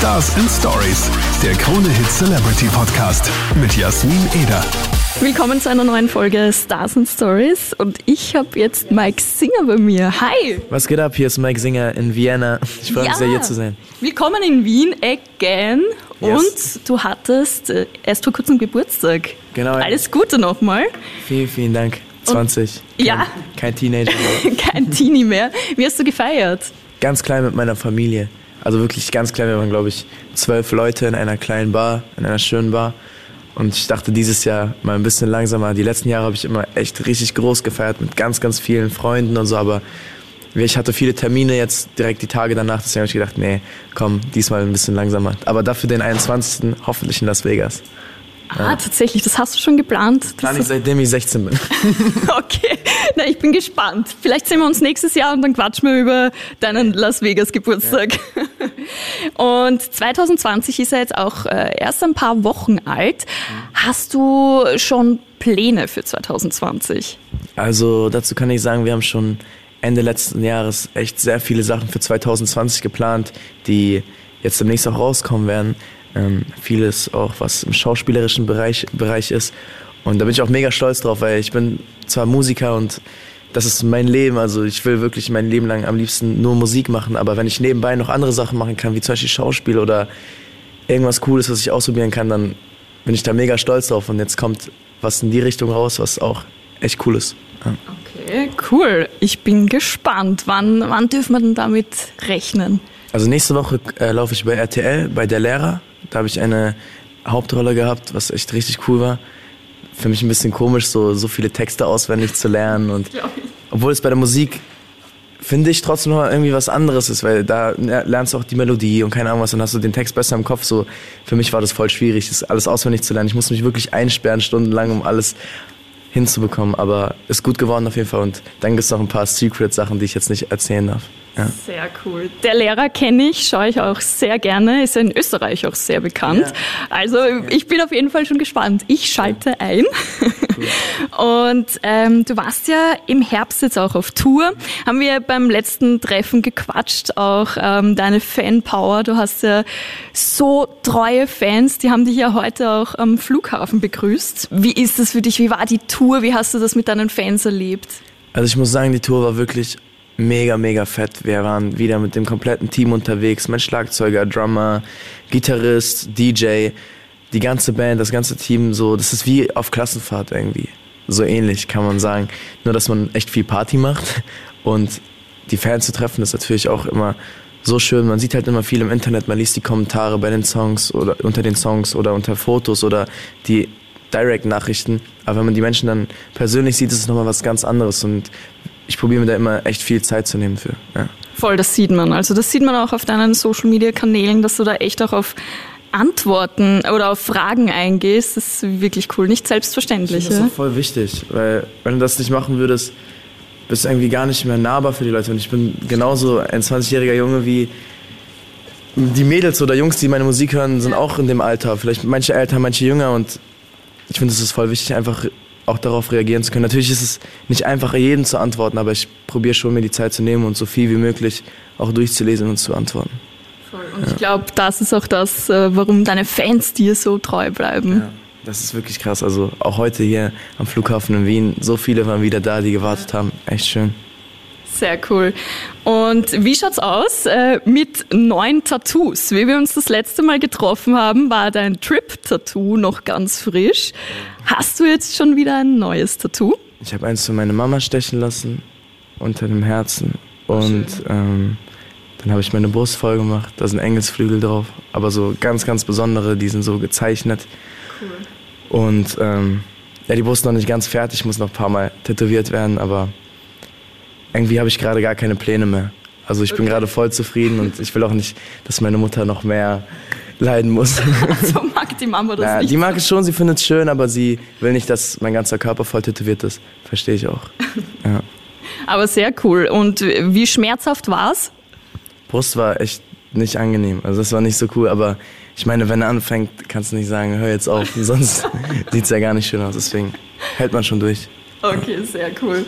Stars and Stories, der Krone Hit Celebrity Podcast mit Jasmin Eder. Willkommen zu einer neuen Folge Stars and Stories und ich habe jetzt Mike Singer bei mir. Hi! Was geht ab? Hier ist Mike Singer in Vienna. Ich freue mich sehr, hier zu sein. Willkommen in Wien again Yes. und du hattest äh, erst vor kurzem Geburtstag. Genau. ja. Alles Gute nochmal. Vielen, vielen Dank. 20. Kein, Ja. Kein Teenager. Kein Teenie mehr. Wie hast du gefeiert? ganz klein mit meiner Familie. Also wirklich ganz klein. Wir waren, glaube ich, zwölf Leute in einer kleinen Bar, in einer schönen Bar. Und ich dachte dieses Jahr mal ein bisschen langsamer. Die letzten Jahre habe ich immer echt richtig groß gefeiert mit ganz, ganz vielen Freunden und so. Aber ich hatte viele Termine jetzt direkt die Tage danach. Deswegen habe ich gedacht, nee, komm, diesmal ein bisschen langsamer. Aber dafür den 21. hoffentlich in Las Vegas. Ah, tatsächlich, das hast du schon geplant. Plan ich seitdem ich 16 bin. Okay, na, ich bin gespannt. Vielleicht sehen wir uns nächstes Jahr und dann quatschen wir über deinen Las Vegas Geburtstag. Und 2020 ist er jetzt auch äh, erst ein paar Wochen alt. Hast du schon Pläne für 2020? Also dazu kann ich sagen, wir haben schon Ende letzten Jahres echt sehr viele Sachen für 2020 geplant, die jetzt demnächst auch rauskommen werden. Ähm, vieles auch, was im schauspielerischen Bereich, Bereich ist. Und da bin ich auch mega stolz drauf, weil ich bin zwar Musiker und das ist mein Leben. Also ich will wirklich mein Leben lang am liebsten nur Musik machen, aber wenn ich nebenbei noch andere Sachen machen kann, wie zum Beispiel Schauspiel oder irgendwas Cooles, was ich ausprobieren kann, dann bin ich da mega stolz drauf. Und jetzt kommt was in die Richtung raus, was auch echt cool ist. Ja. Okay, cool. Ich bin gespannt. Wann, wann dürfen wir denn damit rechnen? Also nächste Woche äh, laufe ich bei RTL, bei Der Lehrer. Da habe ich eine Hauptrolle gehabt, was echt richtig cool war. Für mich ein bisschen komisch, so, so viele Texte auswendig zu lernen. Und obwohl es bei der Musik, finde ich, trotzdem noch irgendwie was anderes ist, weil da lernst du auch die Melodie und keine Ahnung was, dann hast du den Text besser im Kopf. So, für mich war das voll schwierig, das alles auswendig zu lernen. Ich musste mich wirklich einsperren, stundenlang, um alles hinzubekommen. Aber ist gut geworden auf jeden Fall. Und dann gibt es noch ein paar Secret-Sachen, die ich jetzt nicht erzählen darf. Ja. Sehr cool. Der Lehrer kenne ich, schaue ich auch sehr gerne, ist in Österreich auch sehr bekannt. Ja. Also ich bin auf jeden Fall schon gespannt. Ich schalte ein. Und ähm, du warst ja im Herbst jetzt auch auf Tour. Haben wir beim letzten Treffen gequatscht, auch ähm, deine Fanpower. Du hast ja so treue Fans, die haben dich ja heute auch am Flughafen begrüßt. Wie ist das für dich? Wie war die Tour? Wie hast du das mit deinen Fans erlebt? Also ich muss sagen, die Tour war wirklich mega, mega fett. Wir waren wieder mit dem kompletten Team unterwegs. Mein Schlagzeuger, Drummer, Gitarrist, DJ, die ganze Band, das ganze Team. So, das ist wie auf Klassenfahrt irgendwie. So ähnlich kann man sagen. Nur, dass man echt viel Party macht. Und die Fans zu treffen, ist natürlich auch immer so schön. Man sieht halt immer viel im Internet. Man liest die Kommentare bei den Songs oder unter den Songs oder unter Fotos oder die Direct-Nachrichten. Aber wenn man die Menschen dann persönlich sieht, ist es nochmal was ganz anderes. Und ich probiere mir da immer echt viel Zeit zu nehmen für. Ja. Voll, das sieht man. Also das sieht man auch auf deinen Social-Media-Kanälen, dass du da echt auch auf Antworten oder auf Fragen eingehst. Ist wirklich cool, nicht selbstverständlich. Das ist auch voll wichtig, weil wenn du das nicht machen würdest, bist du irgendwie gar nicht mehr nahbar für die Leute. Und ich bin genauso ein 20-jähriger Junge wie die Mädels oder Jungs, die meine Musik hören, sind auch in dem Alter. Vielleicht manche älter, manche jünger. Und ich finde, es ist voll wichtig, einfach auch darauf reagieren zu können. Natürlich ist es nicht einfach, jedem zu antworten, aber ich probiere schon, mir die Zeit zu nehmen und so viel wie möglich auch durchzulesen und zu antworten. Und ich glaube, das ist auch das, äh, warum deine Fans dir so treu bleiben. Ja, das ist wirklich krass. Also auch heute hier am Flughafen in Wien, so viele waren wieder da, die gewartet haben. Echt schön. Sehr cool. Und wie schaut's aus äh, mit neuen Tattoos? Wie wir uns das letzte Mal getroffen haben, war dein Trip-Tattoo noch ganz frisch. Hast du jetzt schon wieder ein neues Tattoo? Ich habe eins für meine Mama stechen lassen, unter dem Herzen. Und ähm, dann habe ich meine Brust voll gemacht. Da sind Engelsflügel drauf. Aber so ganz, ganz besondere, die sind so gezeichnet. Und ähm, ja, die Brust noch nicht ganz fertig, muss noch ein paar Mal tätowiert werden, aber irgendwie habe ich gerade gar keine Pläne mehr. Also ich bin gerade voll zufrieden und ich will auch nicht, dass meine Mutter noch mehr leiden muss. So mag die Mama das Ja, nicht. die mag es schon, sie findet es schön, aber sie will nicht, dass mein ganzer Körper voll tätowiert ist. Verstehe ich auch. Ja. Aber sehr cool. Und wie schmerzhaft war's? Brust war echt nicht angenehm. Also das war nicht so cool, aber ich meine, wenn er anfängt, kannst du nicht sagen, hör jetzt auf, sonst sieht es ja gar nicht schön aus. Deswegen hält man schon durch. Okay, sehr cool.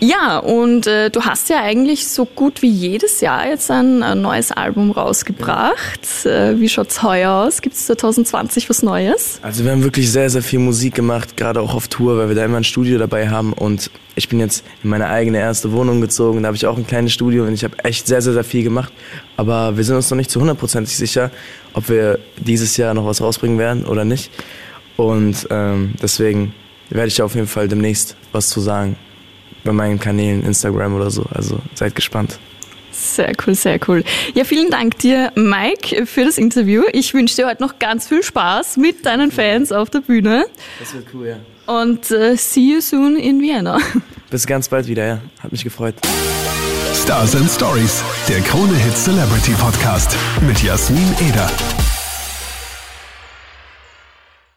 Ja, und äh, du hast ja eigentlich so gut wie jedes Jahr jetzt ein, ein neues Album rausgebracht. Äh, wie schaut's heuer aus? Gibt's 2020 was Neues? Also wir haben wirklich sehr, sehr viel Musik gemacht, gerade auch auf Tour, weil wir da immer ein Studio dabei haben. Und ich bin jetzt in meine eigene erste Wohnung gezogen. Da habe ich auch ein kleines Studio und ich habe echt sehr, sehr, sehr viel gemacht. Aber wir sind uns noch nicht zu hundertprozentig sicher, ob wir dieses Jahr noch was rausbringen werden oder nicht. Und ähm, deswegen werde ich auf jeden Fall demnächst was zu sagen bei meinen Kanälen, Instagram oder so. Also seid gespannt. Sehr cool, sehr cool. Ja, vielen Dank dir, Mike, für das Interview. Ich wünsche dir heute noch ganz viel Spaß mit deinen Fans auf der Bühne. Das wird cool, ja. Und äh, see you soon in Vienna. Bis ganz bald wieder, ja. Hat mich gefreut. Stars and Stories, der Krone Hit Celebrity Podcast mit Jasmin Eder.